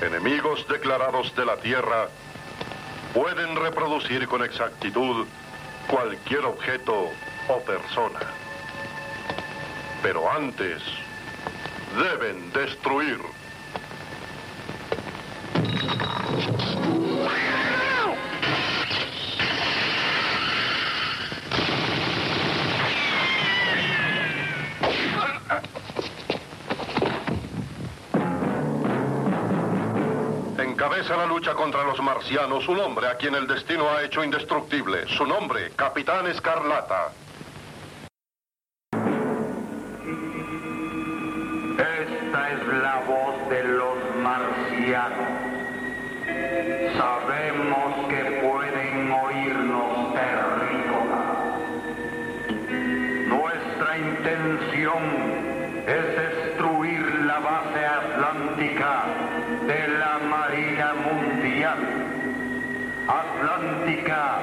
Enemigos declarados de la Tierra, pueden reproducir con exactitud cualquier objeto o persona. Pero antes, deben destruir. Encabeza la lucha contra los marcianos un hombre a quien el destino ha hecho indestructible. Su nombre, Capitán Escarlata. Esta es la voz de los marcianos. Sabemos que pueden oírnos terrícolas. Nuestra intención es destruir la base atlántica de la Atlántica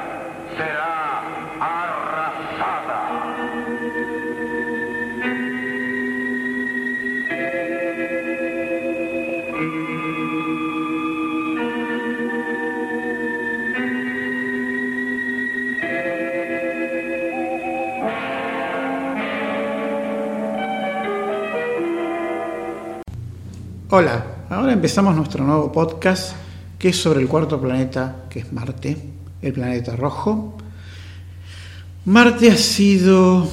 será arrasada. Hola, ahora empezamos nuestro nuevo podcast que es sobre el cuarto planeta, que es Marte, el planeta rojo. Marte ha sido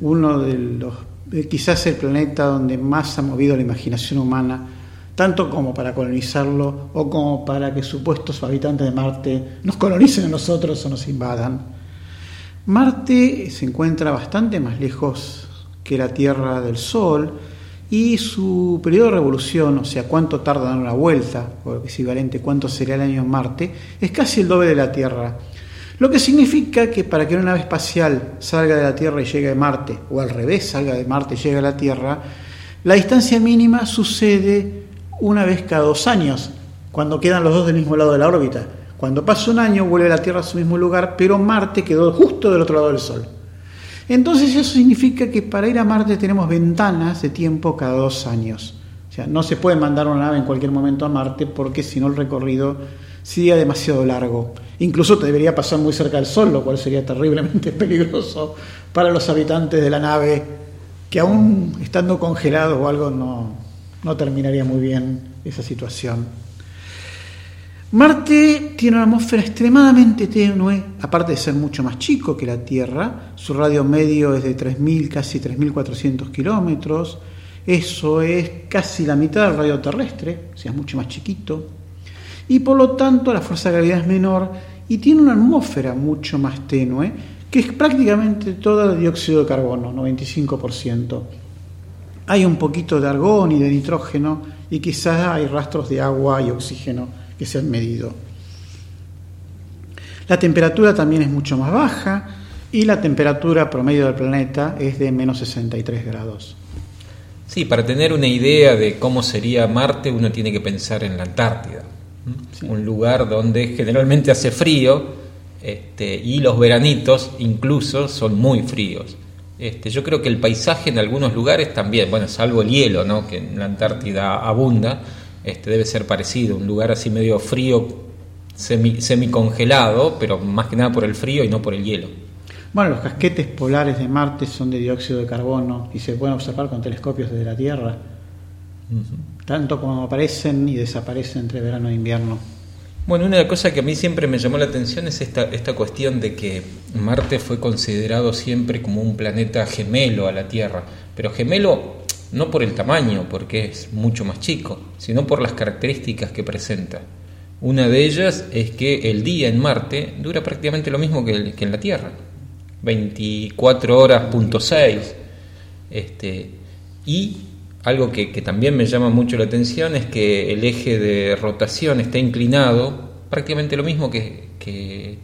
uno de los, eh, quizás el planeta donde más ha movido la imaginación humana, tanto como para colonizarlo o como para que supuestos habitantes de Marte nos colonicen a nosotros o nos invadan. Marte se encuentra bastante más lejos que la Tierra del Sol, y su periodo de revolución, o sea, cuánto tarda en dar una vuelta, o equivalente cuánto sería el año en Marte, es casi el doble de la Tierra. Lo que significa que para que una nave espacial salga de la Tierra y llegue a Marte, o al revés, salga de Marte y llegue a la Tierra, la distancia mínima sucede una vez cada dos años, cuando quedan los dos del mismo lado de la órbita. Cuando pasa un año vuelve la Tierra a su mismo lugar, pero Marte quedó justo del otro lado del Sol. Entonces eso significa que para ir a Marte tenemos ventanas de tiempo cada dos años. O sea, no se puede mandar una nave en cualquier momento a Marte porque si no el recorrido sería demasiado largo. Incluso te debería pasar muy cerca del Sol, lo cual sería terriblemente peligroso para los habitantes de la nave, que aún estando congelados o algo no, no terminaría muy bien esa situación. Marte tiene una atmósfera extremadamente tenue, aparte de ser mucho más chico que la Tierra. Su radio medio es de 3.000, casi 3.400 kilómetros. Eso es casi la mitad del radio terrestre, o sea, es mucho más chiquito. Y por lo tanto la fuerza de gravedad es menor y tiene una atmósfera mucho más tenue, que es prácticamente toda de dióxido de carbono, 95%. Hay un poquito de argón y de nitrógeno y quizás hay rastros de agua y oxígeno que se han medido. La temperatura también es mucho más baja y la temperatura promedio del planeta es de menos 63 grados. Sí, para tener una idea de cómo sería Marte uno tiene que pensar en la Antártida, sí. un lugar donde generalmente hace frío este, y los veranitos incluso son muy fríos. Este, yo creo que el paisaje en algunos lugares también, bueno, salvo el hielo, ¿no? que en la Antártida abunda, este, debe ser parecido, un lugar así medio frío, semi, semicongelado, pero más que nada por el frío y no por el hielo. Bueno, los casquetes polares de Marte son de dióxido de carbono y se pueden observar con telescopios desde la Tierra, uh -huh. tanto como aparecen y desaparecen entre verano e invierno. Bueno, una cosa que a mí siempre me llamó la atención es esta, esta cuestión de que Marte fue considerado siempre como un planeta gemelo a la Tierra, pero gemelo no por el tamaño, porque es mucho más chico, sino por las características que presenta. Una de ellas es que el día en Marte dura prácticamente lo mismo que, que en la Tierra, 24 horas punto 6. Este, y algo que, que, también me llama mucho la atención es que el eje de rotación está inclinado prácticamente lo mismo que, que,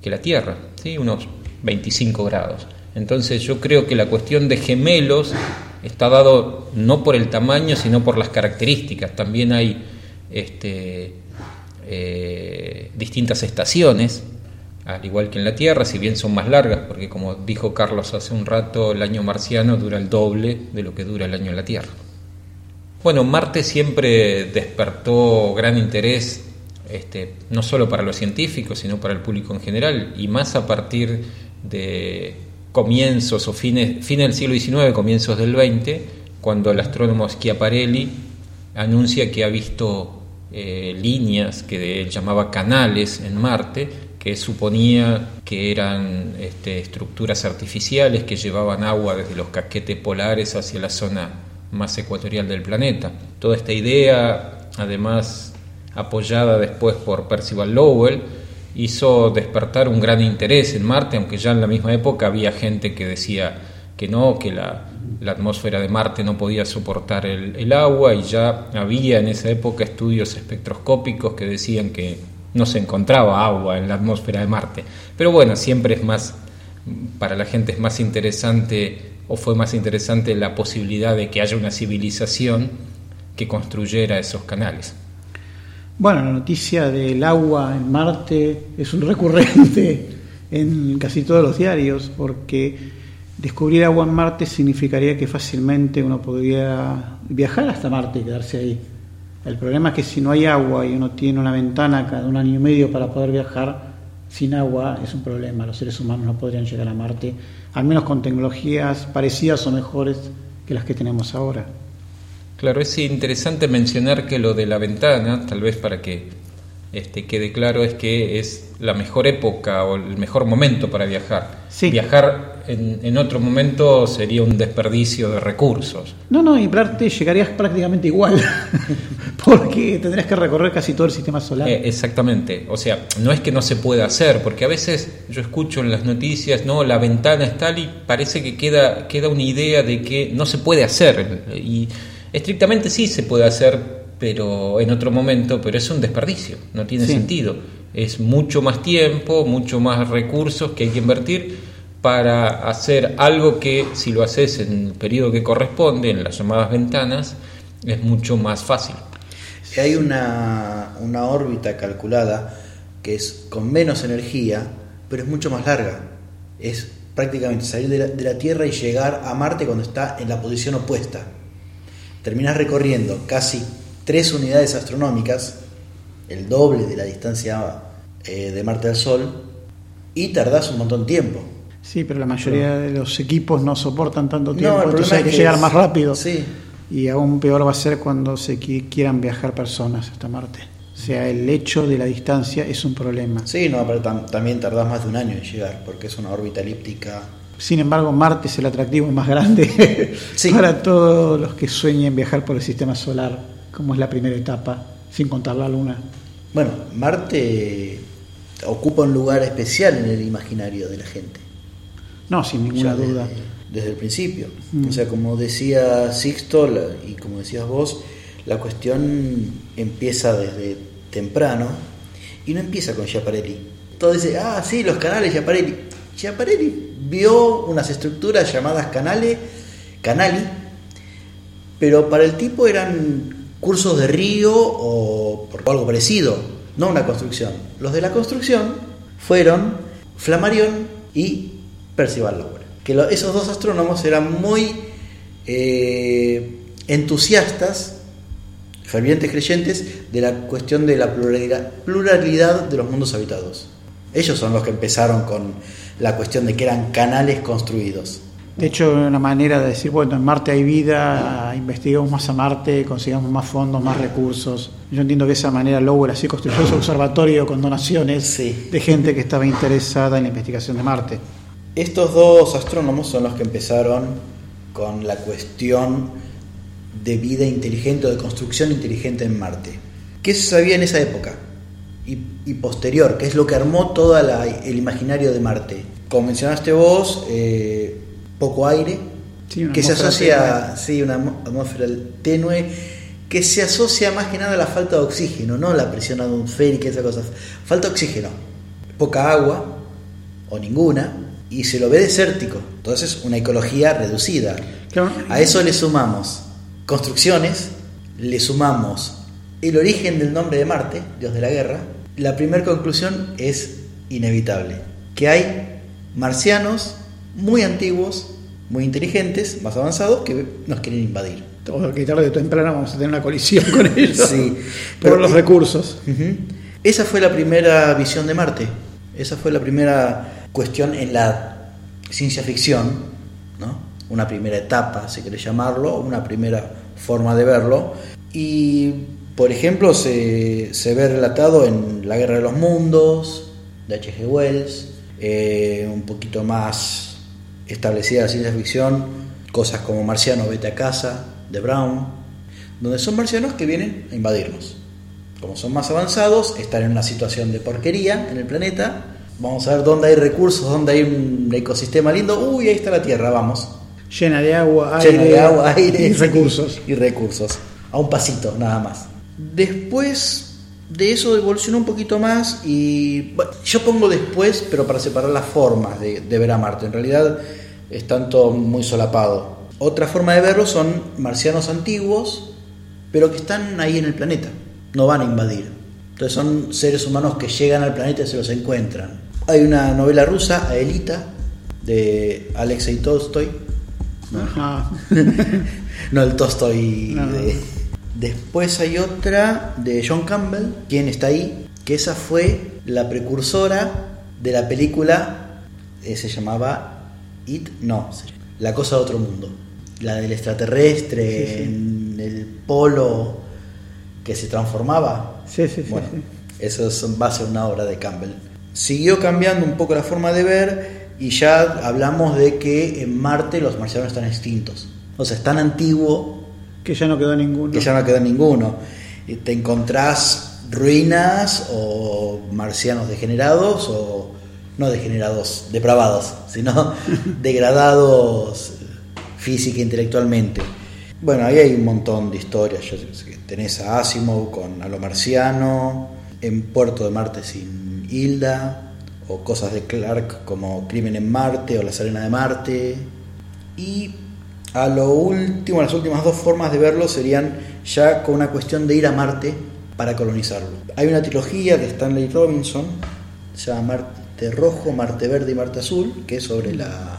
que la Tierra, ¿sí? unos 25 grados. Entonces yo creo que la cuestión de gemelos está dado no por el tamaño, sino por las características. También hay este, eh, distintas estaciones, al igual que en la Tierra, si bien son más largas, porque como dijo Carlos hace un rato, el año marciano dura el doble de lo que dura el año en la Tierra. Bueno, Marte siempre despertó gran interés, este, no solo para los científicos, sino para el público en general, y más a partir de comienzos o fines, del siglo XIX, comienzos del XX, cuando el astrónomo Schiaparelli anuncia que ha visto eh, líneas que él llamaba canales en Marte, que suponía que eran este, estructuras artificiales que llevaban agua desde los casquetes polares hacia la zona más ecuatorial del planeta. Toda esta idea, además apoyada después por Percival Lowell, hizo despertar un gran interés en Marte, aunque ya en la misma época había gente que decía que no, que la, atmósfera de Marte no podía soportar el, el, agua y ya había en esa época estudios espectroscópicos que decían que no se encontraba agua en la atmósfera de Marte. Pero bueno, siempre es más, para la gente es más interesante o fue más interesante la posibilidad de que haya una civilización que construyera esos canales. Bueno, la noticia del agua en Marte es un recurrente en casi todos los diarios porque descubrir agua en Marte significaría que fácilmente uno podría viajar hasta Marte y quedarse ahí. El problema es que si no hay agua y uno tiene una ventana cada un año y medio para poder viajar, sin agua es un problema. Los seres humanos no podrían llegar a Marte, al menos con tecnologías parecidas o mejores que las que tenemos ahora. Claro, es interesante mencionar que lo de la ventana, tal vez para que este, quede claro, es que es la mejor época o el mejor momento para viajar. Viajar en, otro momento sería un desperdicio de recursos. No, no, y llegarías prácticamente igual, porque tendrías que recorrer casi todo el sistema solar. Eh, exactamente, o sea, no es que no se pueda hacer, porque a veces yo escucho en las noticias, no, la ventana es tal y parece que queda, queda una idea de que no se puede hacer. Y estrictamente sí se puede hacer, pero en otro momento, pero es un desperdicio, no tiene sentido. Es mucho más tiempo, mucho más recursos que hay que invertir para hacer algo que si lo haces en el periodo que corresponde, en las llamadas ventanas, es mucho más fácil. Hay una, una órbita calculada que es con menos energía, pero es mucho más larga. Es prácticamente salir de la, de la Tierra y llegar a Marte cuando está en la posición opuesta. Terminas recorriendo casi tres unidades astronómicas, el doble de la distancia eh, de Marte al Sol, y tardás un montón de tiempo. Sí, pero la mayoría de los equipos no soportan tanto tiempo, entonces hay que, llegar más rápido. Sí. Y aún peor va a ser cuando se quieran viajar personas hasta Marte. O sea, el hecho de la distancia es un problema. Sí, no, pero también tardás más de un año en llegar, porque es una órbita elíptica. Sin embargo, Marte es el atractivo más grande para todos los que sueñen viajar por el sistema solar como es la primera etapa, sin contar la luna. Bueno, Marte ocupa un lugar especial en el imaginario de la gente. No, sin ninguna duda. Desde, el principio. Mm. O sea, como decía Sixto y como decías vos, la cuestión empieza desde temprano y no empieza con Schiaparelli. Todo dice, ah, sí, los canales Schiaparelli. Schiaparelli vio unas estructuras llamadas canales, canali, pero para el tipo eran cursos de río o algo parecido, no una construcción. Los de la construcción fueron Flammarion y Percival Lowell. Que esos dos astrónomos eran muy eh, entusiastas, fervientes creyentes de la cuestión de la pluralidad, pluralidad de los mundos habitados. Ellos son los que empezaron con la cuestión de que eran canales construidos. De hecho, una manera de decir, bueno, en Marte hay vida, investigamos más a Marte, consigamos más fondos, más recursos. Yo entiendo que de esa manera Lowell así construyó su observatorio con donaciones de gente que estaba interesada en la investigación de Marte. Estos dos astrónomos son los que empezaron con la cuestión de vida inteligente o de construcción inteligente en Marte. ¿Qué se sabía en esa época? Y, posterior, ¿qué es lo que armó todo el imaginario de Marte. Como mencionaste vos, eh, poco aire, que se asocia, sí, una atmósfera tenue, que se asocia más que nada a la falta de oxígeno, no la presión atmosférica, esas cosas. Falta oxígeno, poca agua o ninguna, y se lo ve desértico. Entonces, una ecología reducida. A eso le sumamos construcciones, le sumamos el origen del nombre de Marte, Dios de la Guerra. La primera conclusión es inevitable, que hay marcianos muy antiguos, muy inteligentes, más avanzados, que nos quieren invadir. o que tarde o temprano vamos a tener una colisión con ellos Sí, por pero- los recursos. Ujú. Esa fue la primera visión de Marte. Esa fue la primera cuestión en la ciencia ficción, ¿no? Una primera etapa, si querés llamarlo, una primera forma de verlo. Y, por ejemplo, se, se ve relatado en La Guerra de los Mundos, de H.G. Wells, eh, un poquito más establecida la ciencia ficción, cosas como Marciano, Vete a casa, de Brown, donde son marcianos que vienen a invadirnos. Como son más avanzados, están en una situación de porquería en el planeta. Vamos a ver dónde hay recursos, dónde hay un ecosistema lindo. Uy, ahí está la Tierra, vamos. Llena de agua, aire, Lleno de agua, aire y recursos. Y recursos. A un pasito, nada más. Después de eso evolucionó un poquito más y bueno, yo pongo después, pero para separar las formas de, de ver a Marte. En realidad están todo muy solapado. Otra forma de verlo son marcianos antiguos, pero que están ahí en el planeta. No van a invadir. Entonces son seres humanos que llegan al planeta y se los encuentran. Hay una novela rusa, Aelita, de Alexei Tolstoy, Ajá. no el Tolstoy. No. de- Después hay otra de John Campbell, quien está ahí, que esa fue la precursora de la película, eh, se llamaba It, no, La cosa de otro mundo. La del extraterrestre Sí, sí. en el polo que se transformaba. Sí, sí, sí, Bueno, sí. eso es base a una obra de Campbell. Siguió cambiando un poco la forma de ver y ya hablamos de que en Marte los marcianos están extintos. O sea, es tan antiguo Que ya no quedó ninguno. que ya no queda ninguno. Y te encontrás ruinas o marcianos degenerados o no degenerados, depravados, sino degradados física e intelectualmente. Bueno, ahí hay un montón de historias. Yo sé tenés a Asimov con A lo marciano, en Puerto de Marte sin Hilda, o cosas de Clark como Crimen en Marte o La Serena de Marte. Y a lo último, las últimas dos formas de verlo serían ya con una cuestión de ir a Marte para colonizarlo. Hay una trilogía de Stanley Robinson, se llama Marte Rojo, Marte Verde y Marte Azul, que es sobre la,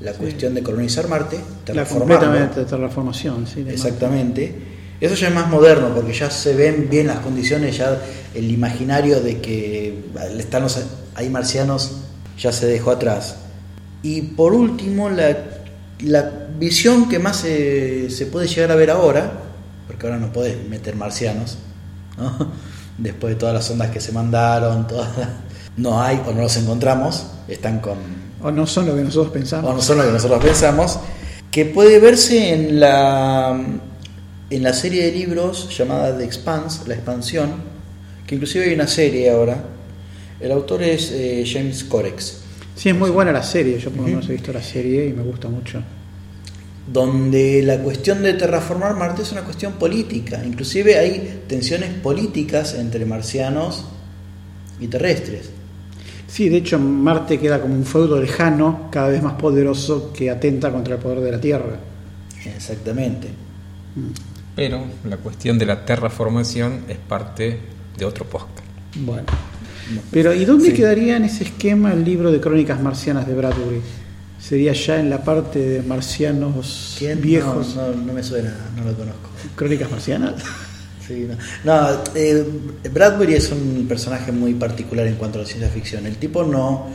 la cuestión de colonizar Marte, La terraformarlo. completamente terraformación, sí. Exactamente. Eso ya es más moderno porque ya se ven bien las condiciones, ya el imaginario de que están los, hay marcianos ya se dejó atrás. Y por último, la, la visión que más se, se puede llegar a ver ahora, porque ahora no podés meter marcianos, ¿no? después de todas las ondas que se mandaron, todas las- no hay o no los encontramos, están con, O no son lo que nosotros o pensamos. no son lo que nosotros pensamos, que puede verse en la, en la serie de libros llamada The Expanse, La Expansión, que inclusive hay una serie ahora. El autor es eh, James Corex, Sí, es muy buena la serie. Yo por lo menos he visto la serie y me gusta mucho. donde la cuestión de terraformar Marte es una cuestión política. Inclusive hay tensiones políticas entre marcianos y terrestres. Sí, de hecho Marte queda como un feudo lejano, cada vez más poderoso, que atenta contra el poder de la Tierra. Exactamente. Pero la cuestión de la terraformación es parte de otro podcast. Bueno. Pero ¿y dónde Sí. quedaría en ese esquema el libro de Crónicas Marcianas de Bradbury? ¿Sería ya en la parte de marcianos ¿Quién? viejos? No, no, no me suena, no lo conozco. ¿Crónicas Marcianas? Sí, no, No, eh, Bradbury es un personaje muy particular en cuanto a la ciencia ficción. El tipo no,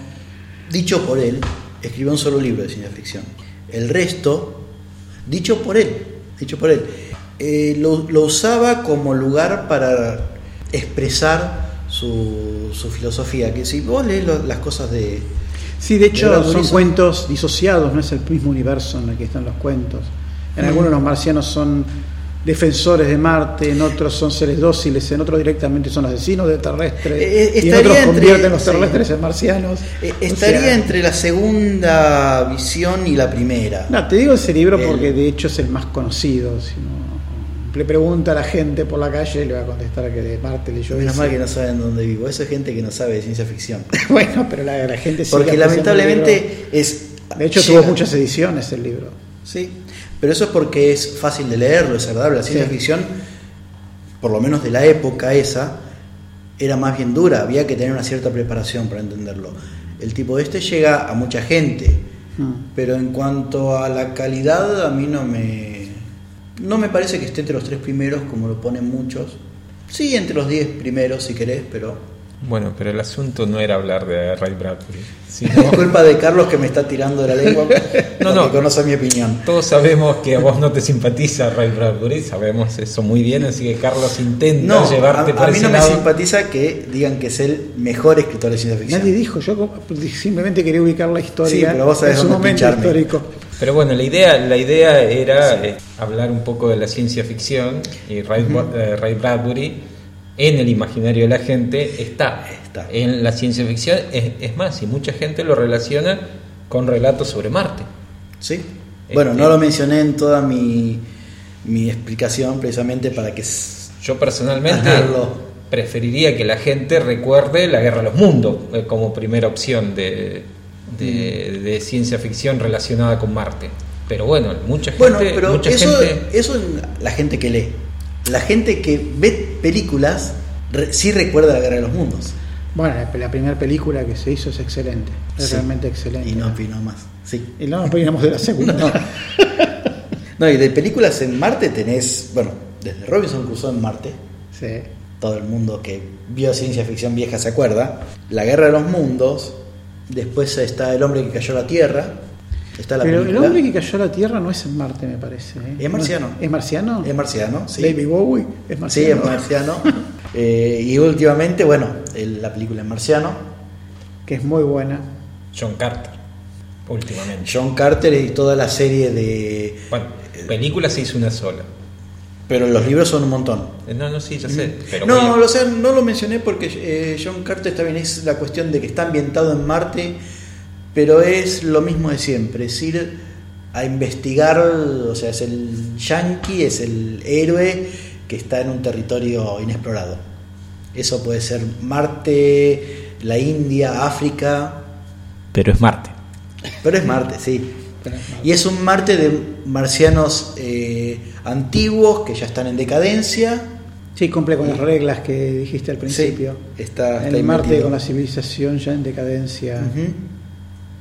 dicho por él, escribió un solo libro de ciencia ficción. El resto, dicho por él, dicho por él, eh, lo, lo usaba como lugar para expresar su, su filosofía. Que si vos lees lo- las cosas de, Sí, de hecho De son cuentos disociados, no es el mismo universo en el que están los cuentos. En Mm. algunos los marcianos son defensores de Marte, en otros son seres dóciles, en otros directamente son asesinos de terrestres, Eh, eh, y en otros entre- convierten los sí. terrestres en marcianos. eh, O estaría sea, entre la segunda visión y la primera. No, te digo ese libro El- porque de hecho es el más conocido. Si no, le pregunta a la gente por la calle y le va a contestar que de Marte leyó Menos ese. mal que no saben dónde vivo. Eso es gente que no sabe de ciencia ficción. Bueno, pero la, la gente Porque lamentablemente es. De hecho, llega- tuvo muchas ediciones el libro. Sí, pero eso es porque es fácil de leerlo, es agradable. La ciencia Sí. ficción, por lo menos de la época esa, era más bien dura. Había que tener una cierta preparación para entenderlo. El tipo este llega a mucha gente, Mm. pero en cuanto a la calidad, a mí no me. No me parece que esté entre los tres primeros, como lo ponen muchos. Sí, entre los diez primeros, si querés, pero Bueno, pero el asunto no era hablar de Ray Bradbury. sino- es culpa de Carlos que me está tirando de la lengua. No, no. conoce mi opinión. Todos sabemos que a vos no te simpatiza Ray Bradbury, sabemos eso muy bien, así que Carlos intenta No, a, llevarte a por mí ese no me lado. simpatiza que digan que es el mejor escritor de ciencia ficción. Nadie dijo, yo simplemente quería ubicar la historia Sí, pero vos sabés en su momento pincharme. histórico. Pero bueno, la idea, la idea era eh, hablar un poco de la ciencia ficción y Ray, eh, Ray Bradbury en el imaginario de la gente está, Está. en la ciencia ficción. Es, es más, y mucha gente lo relaciona con relatos sobre Marte. Sí. Bueno, Este- no lo mencioné en toda mi, mi explicación precisamente para que... Yo personalmente Ganarlo. preferiría que la gente recuerde la Guerra de los Mundos eh, como primera opción de, de- de ciencia ficción relacionada con Marte. Pero bueno, mucha gente, Bueno, pero mucha eso, gente eso es la gente que lee. La gente que ve películas re- sí recuerda la Guerra de los Mundos. Bueno, la, la primera película que se hizo es excelente, es Sí. realmente excelente. Y no opinó más. Sí. Y no nos opinamos de la segunda. No. No, y de películas en Marte tenés, bueno, desde Robinson Crusoe en Marte, Sí. todo el mundo que vio ciencia ficción vieja se acuerda. La Guerra de los Mundos, después está El hombre que cayó a la Tierra, está la Pero el hombre que cayó a la Tierra no es en Marte, me parece. ¿eh? Es marciano. ¿Es marciano? Es marciano, sí. David Bowie es Sí, marciano. es marciano. Eh, y últimamente, bueno, el- la película es marciano. Que es muy buena. John Carter, últimamente. John Carter y toda la serie de... Bueno, película se hizo una sola. Pero los libros son un montón. Eh, No, no, sí, ya sé. Pero no, voy a- o sea, no lo mencioné porque eh, John Carter está bien, es la cuestión de que está ambientado en Marte, pero es lo mismo de siempre, es ir a investigar, o sea, es el yankee, es el héroe que está en un territorio inexplorado. Eso puede ser Marte, la India, África, Pero es Marte. pero es Marte, sí. Marte. Y es un Marte de marcianos eh, antiguos que ya están en decadencia. Sí, cumple con las reglas que dijiste al principio. Sí, está, en está el Marte metido. con la civilización ya en decadencia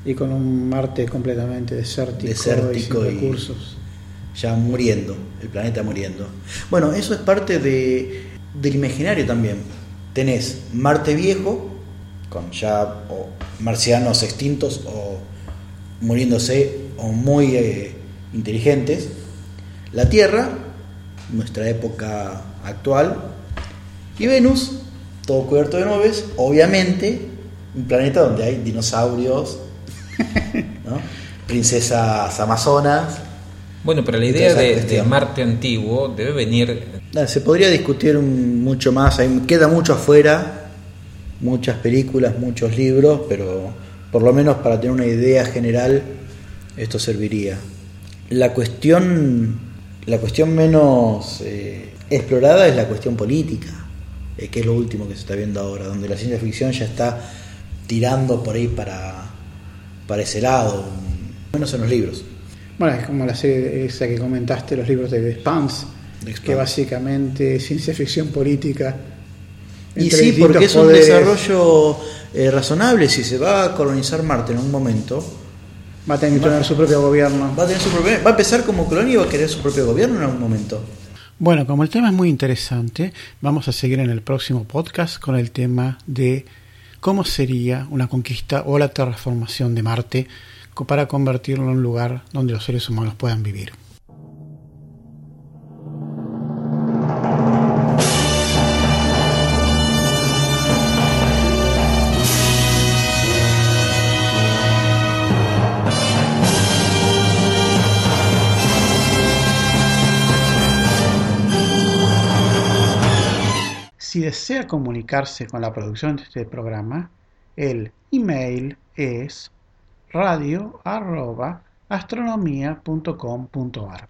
y con un Marte completamente desértico, Desértico y y- sin recursos. ya muriendo, el planeta muriendo. Bueno, eso es parte de, del imaginario también. Tenés Marte viejo, con ya o marcianos extintos o muriéndose o muy eh, inteligentes. La Tierra, nuestra época actual. Y Venus, todo cubierto de nubes, obviamente, un planeta donde hay dinosaurios, ¿no? princesas amazonas. Bueno, pero la idea de, de. Marte antiguo debe venir Se podría discutir mucho más, hay- queda mucho afuera, muchas películas, muchos libros, pero por lo menos para tener una idea general esto serviría. La cuestión, la cuestión menos eh, explorada es la cuestión política, eh, que es lo último que se está viendo ahora, donde la ciencia ficción ya está tirando por ahí para, para ese lado, menos en los libros. Bueno, es como la serie esa que comentaste, los libros de The Expanse, que básicamente es ciencia ficción política. Y sí, porque es un desarrollo eh, razonable. Si se va a colonizar Marte en un momento, Va a tener que tener su propio gobierno. va a tener su propio, va a empezar como colonia y va a querer su propio gobierno en algún momento. Bueno, como el tema es muy interesante, vamos a seguir en el próximo podcast con el tema de cómo sería una conquista o la terraformación de Marte para convertirlo en un lugar donde los seres humanos puedan vivir. Desea comunicarse con la producción de este programa, el email es radio@astronomia.com.ar.